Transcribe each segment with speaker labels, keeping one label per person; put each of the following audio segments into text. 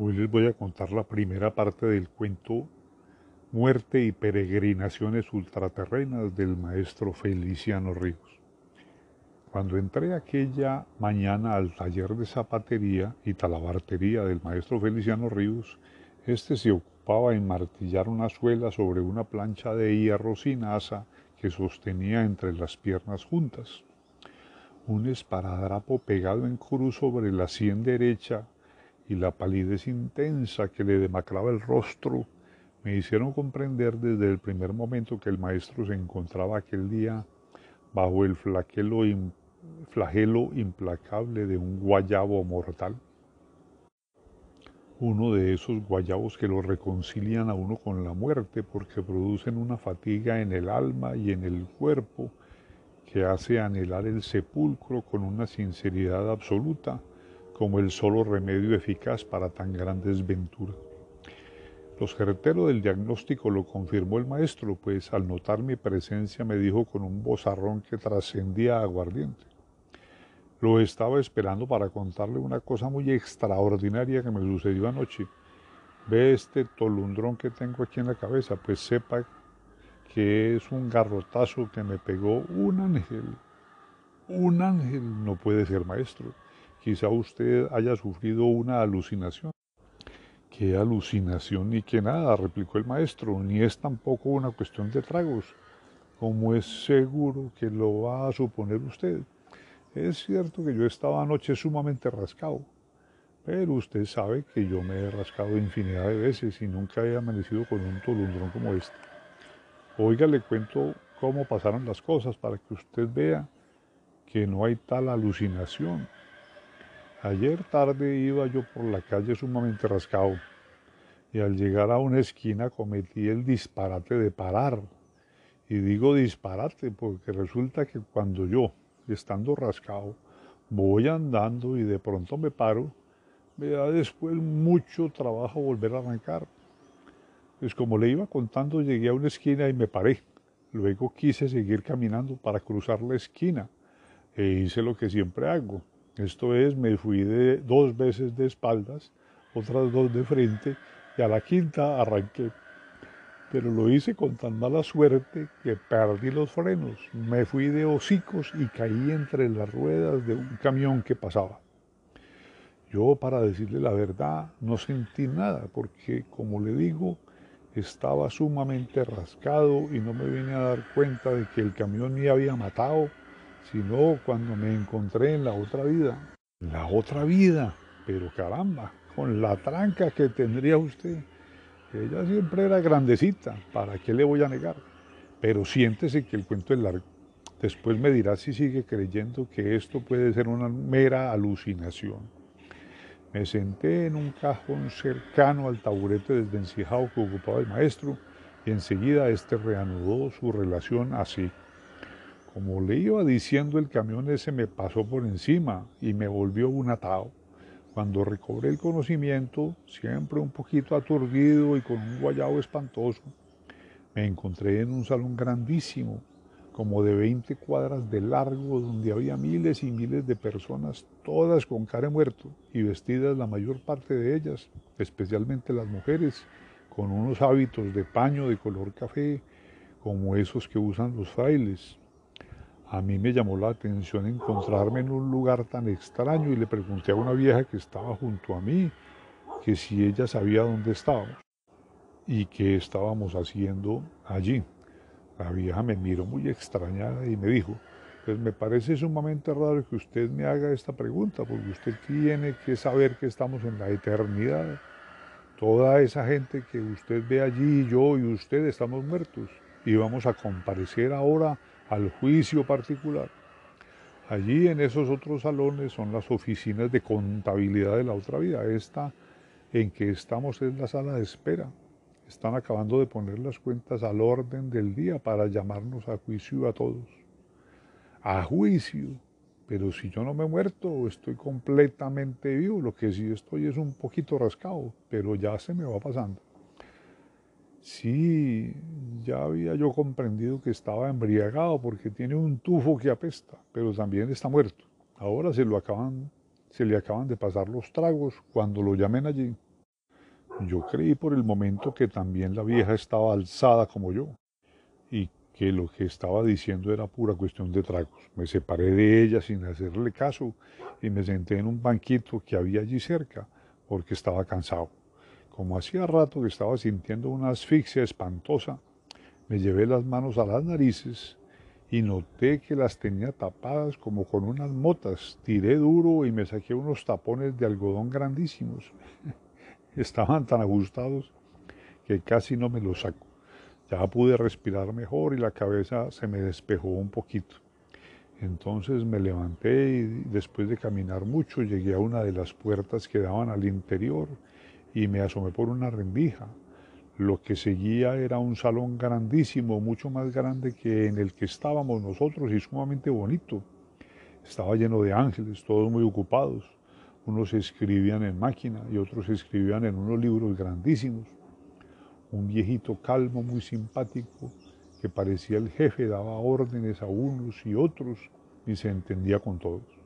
Speaker 1: Hoy les voy a contar la primera parte del cuento Muerte y peregrinaciones ultraterrenas del maestro Feliciano Ríos. Cuando entré aquella mañana al taller de zapatería y talabartería del maestro Feliciano Ríos, este se ocupaba en martillar una suela sobre una plancha de hierro sin asa que sostenía entre las piernas juntas. Un esparadrapo pegado en cruz sobre la sien derecha y la palidez intensa que le demacraba el rostro me hicieron comprender desde el primer momento que el maestro se encontraba aquel día bajo el flagelo, flagelo implacable de un guayabo mortal. Uno de esos guayabos que lo reconcilian a uno con la muerte porque producen una fatiga en el alma y en el cuerpo que hace anhelar el sepulcro con una sinceridad absoluta como el solo remedio eficaz para tan gran desventura. Lo certero del diagnóstico lo confirmó el maestro, pues al notar mi presencia me dijo con un bozarrón que trascendía aguardiente. Lo estaba esperando para contarle una cosa muy extraordinaria que me sucedió anoche. Ve este tolundrón que tengo aquí en la cabeza, pues sepa que es un garrotazo que me pegó un ángel. Un ángel no puede ser maestro. Quizá usted haya sufrido una alucinación. ¿Qué alucinación ni qué nada? replicó el maestro, ni es tampoco una cuestión de tragos, como es seguro que lo va a suponer usted. Es cierto que yo estaba anoche sumamente rascado, pero usted sabe que yo me he rascado infinidad de veces y nunca he amanecido con un tolundrón como este. Oiga, le cuento cómo pasaron las cosas para que usted vea que no hay tal alucinación. Ayer tarde iba yo por la calle sumamente rascado y al llegar a una esquina cometí el disparate de parar. Y digo disparate porque resulta que cuando yo, estando rascado, voy andando y de pronto me paro, me da después mucho trabajo volver a arrancar. Pues como le iba contando, llegué a una esquina y me paré. Luego quise seguir caminando para cruzar la esquina e hice lo que siempre hago, esto es, me fui de, dos veces de espaldas, otras dos de frente, y a la quinta arranqué. Pero lo hice con tan mala suerte que perdí los frenos. Me fui de hocicos y caí entre las ruedas de un camión que pasaba. Yo, para decirle la verdad, no sentí nada, porque, como le digo, estaba sumamente rascado y no me vine a dar cuenta de que el camión me había matado sino cuando me encontré en la otra vida. La otra vida, pero caramba, con la tranca que tendría usted. Ella siempre era grandecita, ¿para qué le voy a negar? Pero siéntese que el cuento es largo. Después me dirá si sigue creyendo que esto puede ser una mera alucinación. Me senté en un cajón cercano al taburete desvencijado que ocupaba el maestro y enseguida este reanudó su relación así. Como le iba diciendo, el camión ese me pasó por encima y me volvió un atado. Cuando recobré el conocimiento, siempre un poquito aturdido y con un guayabo espantoso, me encontré en un salón grandísimo, como de 20 cuadras de largo, donde había miles y miles de personas, todas con cara muerto y vestidas la mayor parte de ellas, especialmente las mujeres, con unos hábitos de paño de color café, como esos que usan los frailes. A mí me llamó la atención encontrarme en un lugar tan extraño y le pregunté a una vieja que estaba junto a mí que si ella sabía dónde estábamos y qué estábamos haciendo allí. La vieja me miró muy extrañada y me dijo, pues me parece sumamente raro que usted me haga esta pregunta, porque usted tiene que saber que estamos en la eternidad. Toda esa gente que usted ve allí, yo y usted estamos muertos y vamos a comparecer ahora al juicio particular. Allí en esos otros salones son las oficinas de contabilidad de la otra vida. Esta en que estamos es la sala de espera. Están acabando de poner las cuentas al orden del día para llamarnos a juicio a todos. A juicio. Pero si yo no me he muerto, estoy completamente vivo. Lo que sí estoy es un poquito rascado, pero ya se me va pasando. Sí, ya había yo comprendido que estaba embriagado porque tiene un tufo que apesta, pero también está muerto. Ahora se lo acaban, se le acaban de pasar los tragos cuando lo llamen allí. Yo creí por el momento que también la vieja estaba alzada como yo y que lo que estaba diciendo era pura cuestión de tragos. Me separé de ella sin hacerle caso y me senté en un banquito que había allí cerca porque estaba cansado. Como hacía rato que estaba sintiendo una asfixia espantosa, me llevé las manos a las narices y noté que las tenía tapadas como con unas motas. Tiré duro y me saqué unos tapones de algodón grandísimos. Estaban tan ajustados que casi no me los saco. Ya pude respirar mejor y la cabeza se me despejó un poquito. Entonces me levanté y después de caminar mucho llegué a una de las puertas que daban al interior y me asomé por una rendija. Lo que seguía era un salón grandísimo, mucho más grande que en el que estábamos nosotros y sumamente bonito. Estaba lleno de ángeles, todos muy ocupados. Unos escribían en máquina y otros escribían en unos libros grandísimos. Un viejito calmo, muy simpático, que parecía el jefe, daba órdenes a unos y otros y se entendía con todos.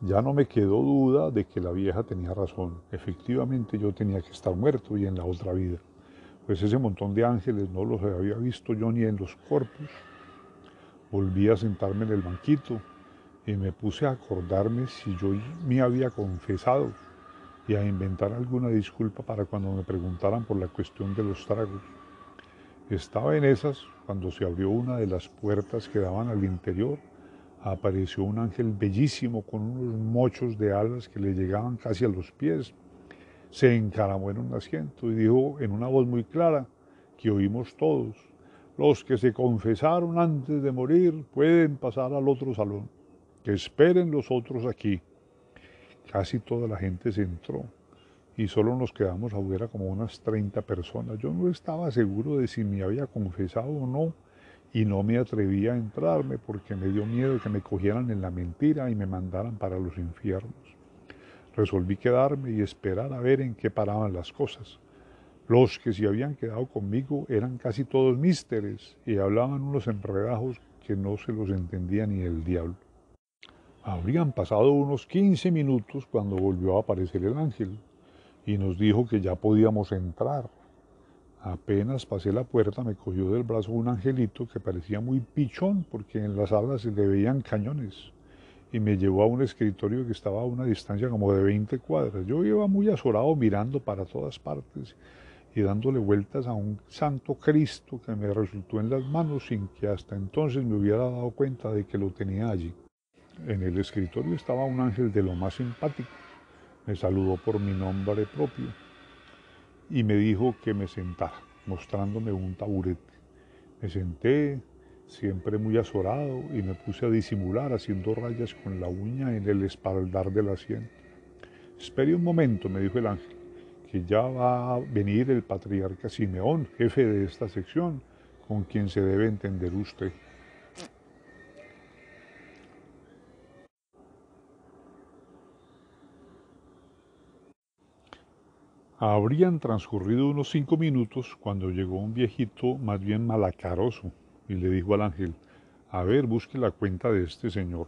Speaker 1: Ya no me quedó duda de que la vieja tenía razón. Efectivamente yo tenía que estar muerto y en la otra vida. Pues ese montón de ángeles no los había visto yo ni en los cuerpos. Volví a sentarme en el banquito y me puse a acordarme si yo me había confesado y a inventar alguna disculpa para cuando me preguntaran por la cuestión de los tragos. Estaba en esas cuando se abrió una de las puertas que daban al interior apareció un ángel bellísimo con unos mochos de alas que le llegaban casi a los pies. Se encaramó en un asiento y dijo en una voz muy clara que oímos todos, los que se confesaron antes de morir pueden pasar al otro salón, que esperen los otros aquí. Casi toda la gente se entró y solo nos quedamos afuera como unas 30 personas. Yo no estaba seguro de si me había confesado o no y no me atrevía a entrarme porque me dio miedo que me cogieran en la mentira y me mandaran para los infiernos. Resolví quedarme y esperar a ver en qué paraban las cosas. Los que se habían quedado conmigo eran casi todos místeres y hablaban unos enredajos que no se los entendía ni el diablo. Habrían pasado unos 15 minutos cuando volvió a aparecer el ángel y nos dijo que ya podíamos entrar. Apenas pasé la puerta me cogió del brazo un angelito que parecía muy pichón porque en las alas se le veían cañones y me llevó a un escritorio que estaba a una distancia como de 20 cuadras. Yo iba muy azorado mirando para todas partes y dándole vueltas a un santo Cristo que me resultó en las manos sin que hasta entonces me hubiera dado cuenta de que lo tenía allí. En el escritorio estaba un ángel de lo más simpático. Me saludó por mi nombre propio y me dijo que me sentara, mostrándome un taburete. Me senté, siempre muy azorado, y me puse a disimular haciendo rayas con la uña en el espaldar del asiento. Espere un momento, me dijo el ángel, que ya va a venir el patriarca Simeón, jefe de esta sección, con quien se debe entender usted. Habrían transcurrido unos cinco minutos cuando llegó un viejito más bien malacaroso y le dijo al ángel, a ver, busque la cuenta de este señor.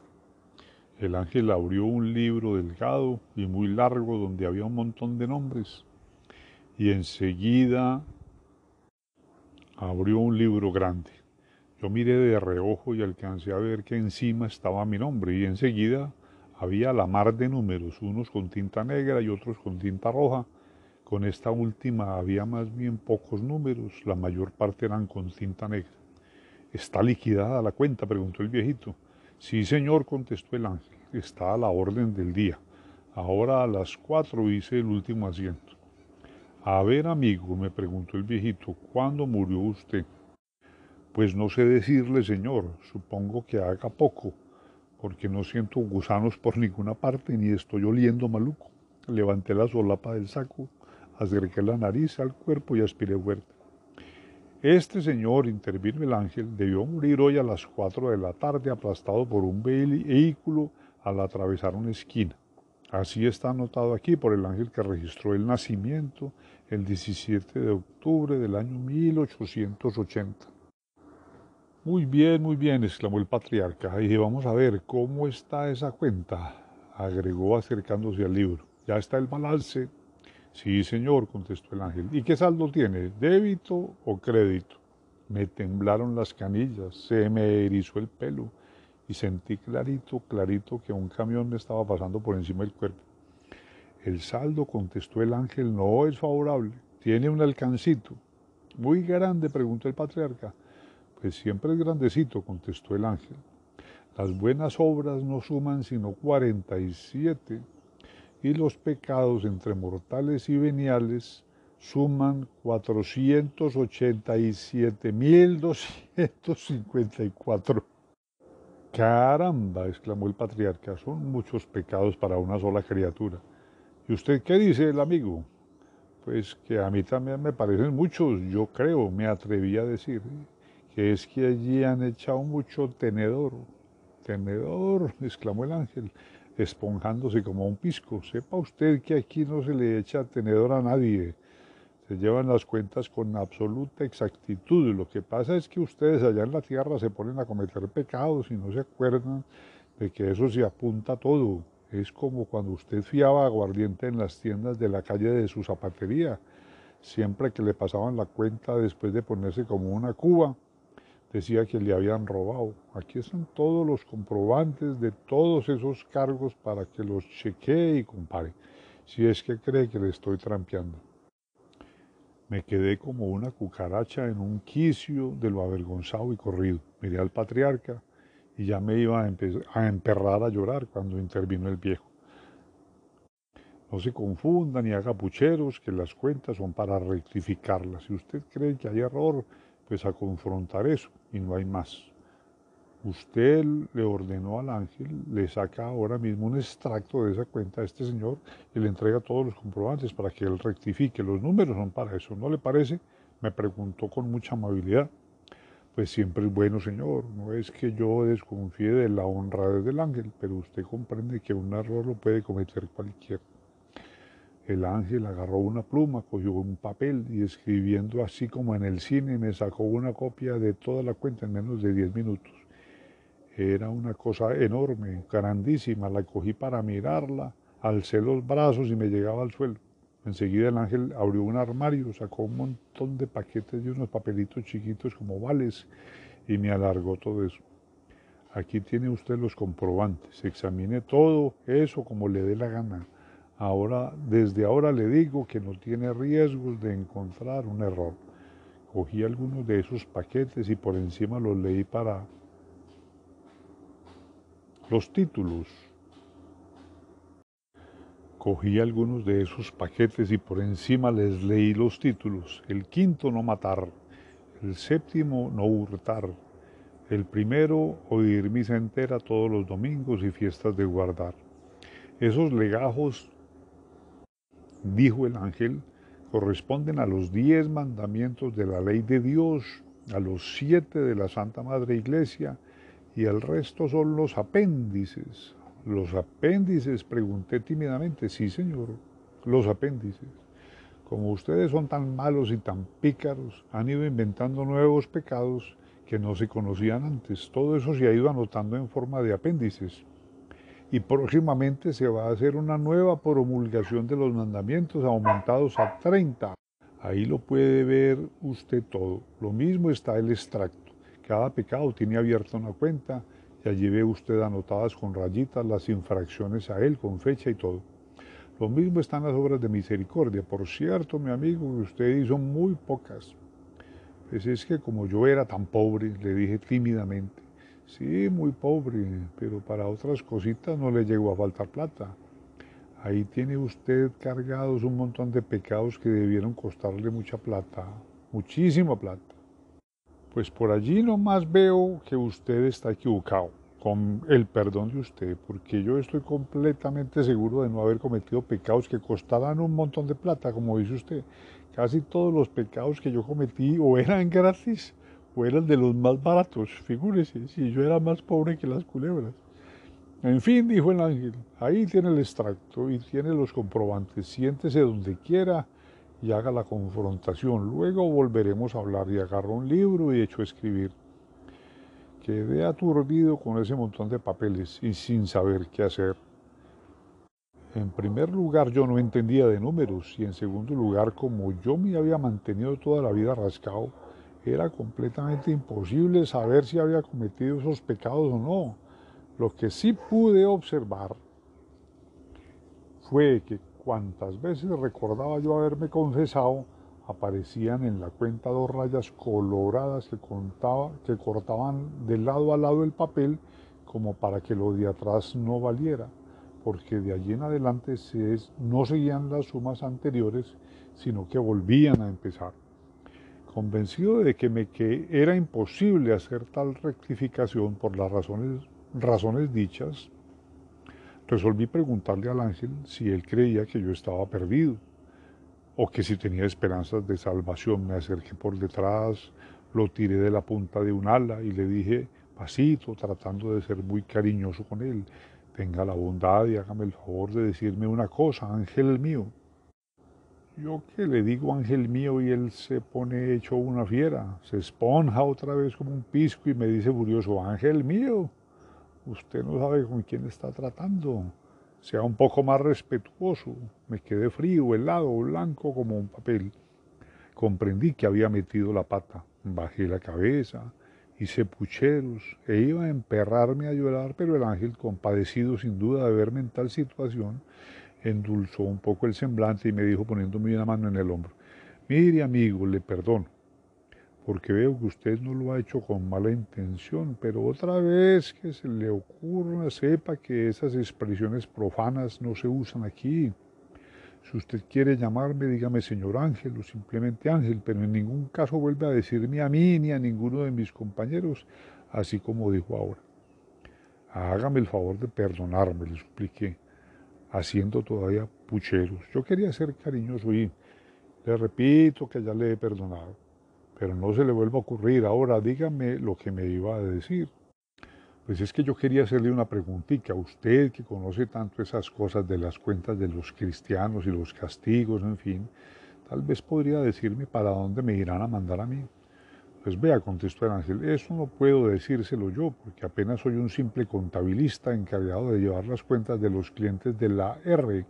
Speaker 1: El ángel abrió un libro delgado y muy largo donde había un montón de nombres y enseguida abrió un libro grande. Yo miré de reojo y alcancé a ver que encima estaba mi nombre y enseguida había la mar de números, unos con tinta negra y otros con tinta roja con esta última había más bien pocos números, la mayor parte eran con cinta negra. ¿Está liquidada la cuenta? preguntó el viejito. Sí, señor, contestó el ángel, está a la orden del día. Ahora a las cuatro hice el último asiento. A ver, amigo, me preguntó el viejito, ¿cuándo murió usted? Pues no sé decirle, señor, supongo que haga poco, porque no siento gusanos por ninguna parte ni estoy oliendo maluco. Levanté la solapa del saco acerqué la nariz al cuerpo y aspiré fuerte. Este señor, intervino el ángel, debió morir hoy a las cuatro de la tarde aplastado por un vehículo al atravesar una esquina. Así está anotado aquí por el ángel que registró el nacimiento el 17 de octubre del año 1880. Muy bien, muy bien, exclamó el patriarca. Y vamos a ver cómo está esa cuenta, agregó acercándose al libro. Ya está el balance Sí, señor, contestó el ángel. ¿Y qué saldo tiene? ¿Débito o crédito? Me temblaron las canillas, se me erizó el pelo y sentí clarito, clarito que un camión me estaba pasando por encima del cuerpo. El saldo, contestó el ángel, no es favorable. Tiene un alcancito. Muy grande, preguntó el patriarca. Pues siempre es grandecito, contestó el ángel. Las buenas obras no suman sino 47 y los pecados entre mortales y veniales suman 487.254. Caramba, exclamó el patriarca, son muchos pecados para una sola criatura. ¿Y usted qué dice el amigo? Pues que a mí también me parecen muchos, yo creo, me atreví a decir, que es que allí han echado mucho tenedor. Tenedor, exclamó el ángel, esponjándose como un pisco. Sepa usted que aquí no se le echa tenedor a nadie. Se llevan las cuentas con absoluta exactitud. Lo que pasa es que ustedes allá en la tierra se ponen a cometer pecados y no se acuerdan de que eso se apunta todo. Es como cuando usted fiaba aguardiente en las tiendas de la calle de su zapatería. Siempre que le pasaban la cuenta después de ponerse como una cuba, decía que le habían robado. Aquí están todos los comprobantes de todos esos cargos para que los chequee y compare, si es que cree que le estoy trampeando. Me quedé como una cucaracha en un quicio de lo avergonzado y corrido. Miré al patriarca y ya me iba a, a emperrar a llorar cuando intervino el viejo. No se confunda ni haga pucheros, que las cuentas son para rectificarlas. Si usted cree que hay error, pues a confrontar eso y no hay más. Usted le ordenó al ángel, le saca ahora mismo un extracto de esa cuenta a este señor y le entrega todos los comprobantes para que él rectifique. Los números son para eso, ¿no le parece? Me preguntó con mucha amabilidad. Pues siempre es bueno, señor. No es que yo desconfíe de la honradez del ángel, pero usted comprende que un error lo puede cometer cualquiera. El ángel agarró una pluma, cogió un papel y escribiendo así como en el cine me sacó una copia de toda la cuenta en menos de 10 minutos. Era una cosa enorme, grandísima, la cogí para mirarla, alcé los brazos y me llegaba al suelo. Enseguida el ángel abrió un armario, sacó un montón de paquetes de unos papelitos chiquitos como vales y me alargó todo eso. Aquí tiene usted los comprobantes, examine todo eso como le dé la gana. Ahora, desde ahora le digo que no tiene riesgos de encontrar un error. Cogí algunos de esos paquetes y por encima los leí para los títulos. Cogí algunos de esos paquetes y por encima les leí los títulos. El quinto, no matar. El séptimo, no hurtar. El primero, oír misa entera todos los domingos y fiestas de guardar. Esos legajos dijo el ángel, corresponden a los diez mandamientos de la ley de Dios, a los siete de la Santa Madre Iglesia, y el resto son los apéndices. Los apéndices, pregunté tímidamente, sí señor, los apéndices. Como ustedes son tan malos y tan pícaros, han ido inventando nuevos pecados que no se conocían antes. Todo eso se ha ido anotando en forma de apéndices y próximamente se va a hacer una nueva promulgación de los mandamientos aumentados a 30. Ahí lo puede ver usted todo. Lo mismo está el extracto. Cada pecado tiene abierta una cuenta y allí ve usted anotadas con rayitas las infracciones a él, con fecha y todo. Lo mismo están las obras de misericordia. Por cierto, mi amigo, usted hizo muy pocas. Pues es que como yo era tan pobre, le dije tímidamente, Sí, muy pobre, pero para otras cositas no le llegó a faltar plata. Ahí tiene usted cargados un montón de pecados que debieron costarle mucha plata, muchísima plata. Pues por allí nomás veo que usted está equivocado, con el perdón de usted, porque yo estoy completamente seguro de no haber cometido pecados que costaran un montón de plata, como dice usted. Casi todos los pecados que yo cometí o eran gratis o eran de los más baratos, figúrese, si yo era más pobre que las culebras. En fin, dijo el ángel, ahí tiene el extracto y tiene los comprobantes, siéntese donde quiera y haga la confrontación. Luego volveremos a hablar y agarró un libro y echó a escribir. Quedé aturdido con ese montón de papeles y sin saber qué hacer. En primer lugar, yo no entendía de números y en segundo lugar, como yo me había mantenido toda la vida rascado, era completamente imposible saber si había cometido esos pecados o no. Lo que sí pude observar fue que cuantas veces recordaba yo haberme confesado, aparecían en la cuenta dos rayas coloradas que, contaba, que cortaban de lado a lado el papel como para que lo de atrás no valiera, porque de allí en adelante no seguían las sumas anteriores, sino que volvían a empezar. Convencido de que me que era imposible hacer tal rectificación por las razones, razones dichas, resolví preguntarle al ángel si él creía que yo estaba perdido o que si tenía esperanzas de salvación. Me acerqué por detrás, lo tiré de la punta de un ala y le dije pasito, tratando de ser muy cariñoso con él, tenga la bondad y hágame el favor de decirme una cosa, ángel mío. Yo que le digo ángel mío y él se pone hecho una fiera, se esponja otra vez como un pisco y me dice furioso, ángel mío, usted no sabe con quién está tratando sea un poco más respetuoso. Me quedé frío, helado, blanco como un papel. Comprendí que había metido la pata. Bajé la cabeza, hice pucheros e iba a emperrarme a llorar, pero el ángel, compadecido sin duda de verme en tal situación, endulzó un poco el semblante y me dijo poniéndome una mano en el hombro, mire amigo, le perdono porque veo que usted no lo ha hecho con mala intención, pero otra vez que se le ocurra, sepa que esas expresiones profanas no se usan aquí. Si usted quiere llamarme, dígame señor Ángel o simplemente Ángel, pero en ningún caso vuelve a decirme a mí ni a ninguno de mis compañeros, así como dijo ahora. Hágame el favor de perdonarme, le supliqué, haciendo todavía pucheros. Yo quería ser cariñoso y le repito que ya le he perdonado pero no se le vuelva a ocurrir. Ahora dígame lo que me iba a decir. Pues es que yo quería hacerle una preguntita a usted que conoce tanto esas cosas de las cuentas de los cristianos y los castigos, en fin. Tal vez podría decirme para dónde me irán a mandar a mí. Pues vea, contestó el ángel, eso no puedo decírselo yo, porque apenas soy un simple contabilista encargado de llevar las cuentas de los clientes de la R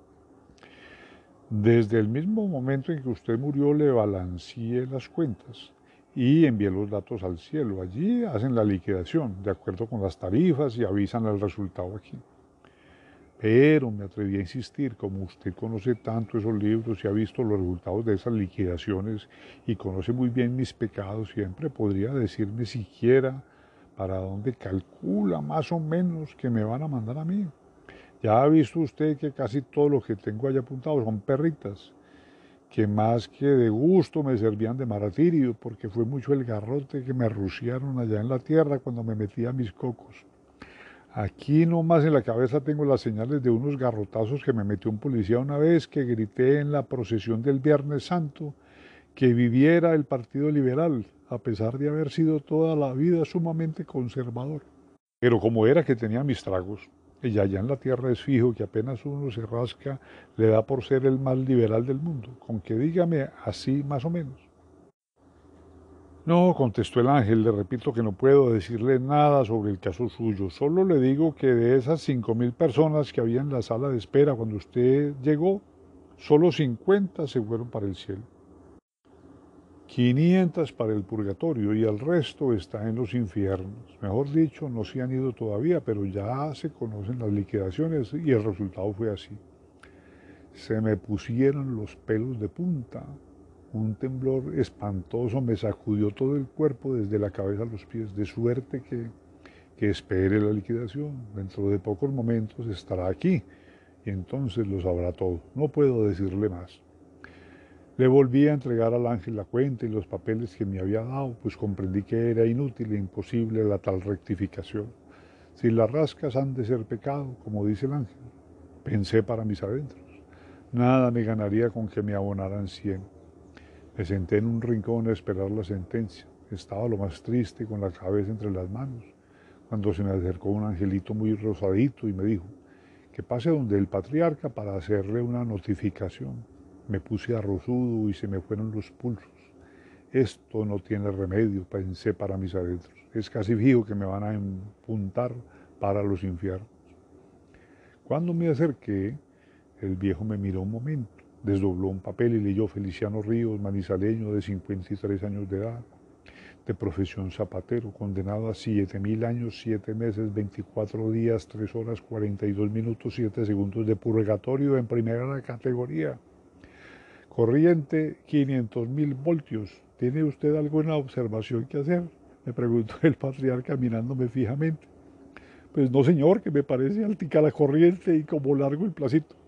Speaker 1: desde el mismo momento en que usted murió le balanceé las cuentas y envié los datos al cielo. Allí hacen la liquidación de acuerdo con las tarifas y avisan el resultado aquí. Pero me atreví a insistir, como usted conoce tanto esos libros y ha visto los resultados de esas liquidaciones y conoce muy bien mis pecados, siempre podría decirme siquiera para dónde calcula más o menos que me van a mandar a mí. Ya ha visto usted que casi todo lo que tengo allá apuntado son perritas que más que de gusto me servían de martirio, porque fue mucho el garrote que me ruciaron allá en la tierra cuando me metía mis cocos. Aquí nomás en la cabeza tengo las señales de unos garrotazos que me metió un policía una vez que grité en la procesión del Viernes Santo que viviera el Partido Liberal, a pesar de haber sido toda la vida sumamente conservador. Pero como era que tenía mis tragos, y allá en la tierra es fijo que apenas uno se rasca, le da por ser el más liberal del mundo, con que dígame así más o menos. No, contestó el ángel, le repito que no puedo decirle nada sobre el caso suyo, solo le digo que de esas cinco mil personas que había en la sala de espera cuando usted llegó, solo cincuenta se fueron para el cielo. 500 para el purgatorio y el resto está en los infiernos. Mejor dicho, no se han ido todavía, pero ya se conocen las liquidaciones y el resultado fue así. Se me pusieron los pelos de punta. Un temblor espantoso me sacudió todo el cuerpo desde la cabeza a los pies, de suerte que, que espere la liquidación. Dentro de pocos momentos estará aquí y entonces lo sabrá todo. No puedo decirle más. Le volví a entregar al ángel la cuenta y los papeles que me había dado, pues comprendí que era inútil e imposible la tal rectificación. Si las rascas han de ser pecado, como dice el ángel, pensé para mis adentros. Nada me ganaría con que me abonaran cien. Me senté en un rincón a esperar la sentencia. Estaba lo más triste con la cabeza entre las manos, cuando se me acercó un angelito muy rosadito y me dijo que pase donde el patriarca para hacerle una notificación. Me puse arrozudo y se me fueron los pulsos. Esto no tiene remedio, pensé para mis adentros. Es casi fijo que me van a empuntar para los infiernos. Cuando me acerqué, El viejo me miró un momento, desdobló un papel y leyó Feliciano Ríos, manizaleño de 53 años de edad, de profesión zapatero, condenado a 7.000 años, 7 meses, 24 días, 3 horas, 42 minutos, 7 segundos de purgatorio en primera categoría. Corriente 500.000 voltios. ¿Tiene usted alguna observación que hacer? Me preguntó el patriarca mirándome fijamente. Pues no, señor, que me parece altica la corriente y como largo el placito.